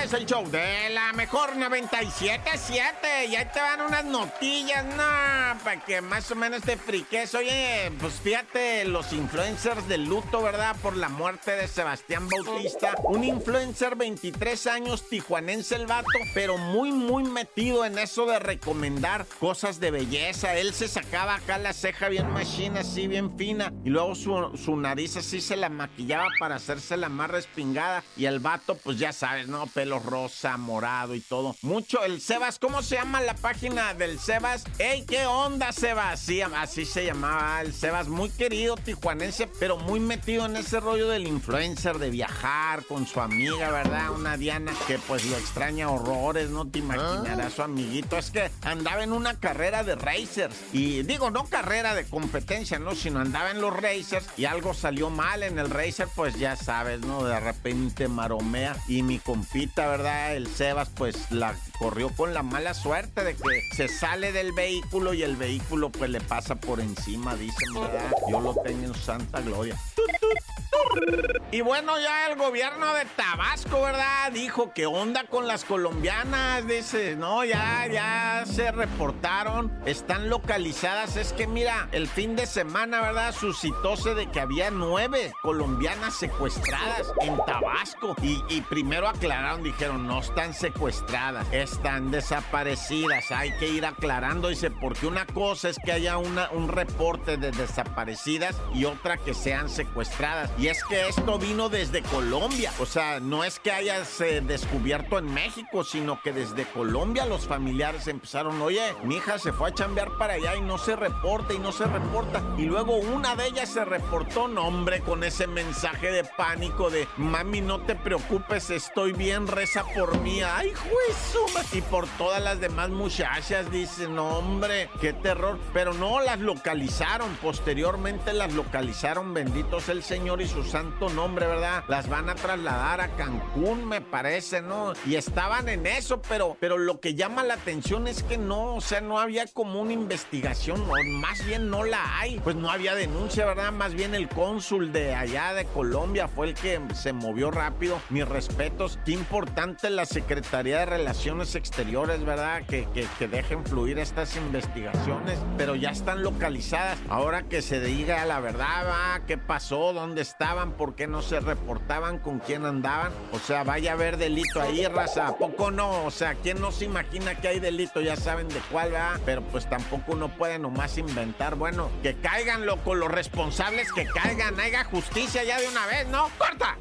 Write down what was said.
es el show de la mejor 97.7. Y ahí te van unas notillas, no, para que más o menos te friques. Oye, pues fíjate, los influencers del luto, ¿verdad? Por la muerte de Sebastián Bautista. Un influencer, 23 años, tijuanense el vato, pero muy, muy metido en eso de recomendar cosas de belleza. Él se sacaba acá la ceja bien machina, así bien fina. Y luego su, su nariz así se la maquillaba para hacerse la más respingada. Y el vato, pues ya sabes, ¿no? Pelo rosa, morado y todo. Mucho. El Sebas, ¿cómo se llama la página del Sebas? ¡Ey, qué onda, Sebas! Sí, así se llamaba el Sebas. Muy querido tijuanense, pero muy metido en ese rollo del influencer, de viajar con su amiga, ¿verdad? Una Diana que pues lo extraña horrores, no te imaginarás su amiguito. Es que andaba en una carrera de racers. Y digo, no carrera de competencia, ¿no? Sino andaba en los racers y algo salió mal en el racer, pues ya sabes, ¿no? De repente maromea. Y mi compita, ¿verdad? El Sebas, pues la corrió con la mala suerte de que se sale del vehículo y el vehículo pues le pasa por encima, dicen, ¿verdad? Yo lo tengo en santa gloria. Y bueno, ya el gobierno de Tabasco, ¿verdad? Dijo que onda con las colombianas. Dice, no, ya, ya se reportaron, están localizadas. Es que mira, el fin de semana, ¿verdad? Suscitóse de que había nueve colombianas secuestradas en Tabasco. Y, primero aclararon, dijeron, no están secuestradas, están desaparecidas. Hay que ir aclarando, dice, porque una cosa es que haya un reporte de desaparecidas y otra que sean secuestradas. Y es que esto vino desde Colombia. O sea, no es que hayas eh, descubierto en México, sino que desde Colombia los familiares empezaron, oye, mi hija se fue a chambear para allá y no se reporta y no se reporta. Y luego una de ellas se reportó, no hombre, con ese mensaje de pánico de, mami, no te preocupes, estoy bien, reza por mí. Ay, juez, y por todas las demás muchachas, dicen, no, hombre, qué terror. Pero no las localizaron, posteriormente las localizaron, benditos el Señor y su santo nombre, ¿verdad? Las van a trasladar a Cancún, me parece, ¿no? Y estaban en eso, pero, pero lo que llama la atención es que no, o sea, no había como una investigación, o más bien no la hay. Pues no había denuncia, ¿verdad? Más bien el cónsul de allá de Colombia fue el que se movió rápido. Mis respetos. Qué importante la Secretaría de Relaciones Exteriores, ¿verdad? Que, que, dejen fluir estas investigaciones, pero ya están localizadas. Ahora que se diga la verdad. ¿Qué pasó? ¿Dónde estaban? ¿Por qué no se reportaban? ¿Con quién andaban? O sea, vaya a haber delito ahí, raza. ¿A poco no? O sea, ¿quién no se imagina que hay delito? Ya saben de cuál va. Pero pues tampoco uno puede nomás inventar. Bueno, que caigan, loco, los responsables que caigan. Haya justicia ya de una vez, ¿no? ¡Corta!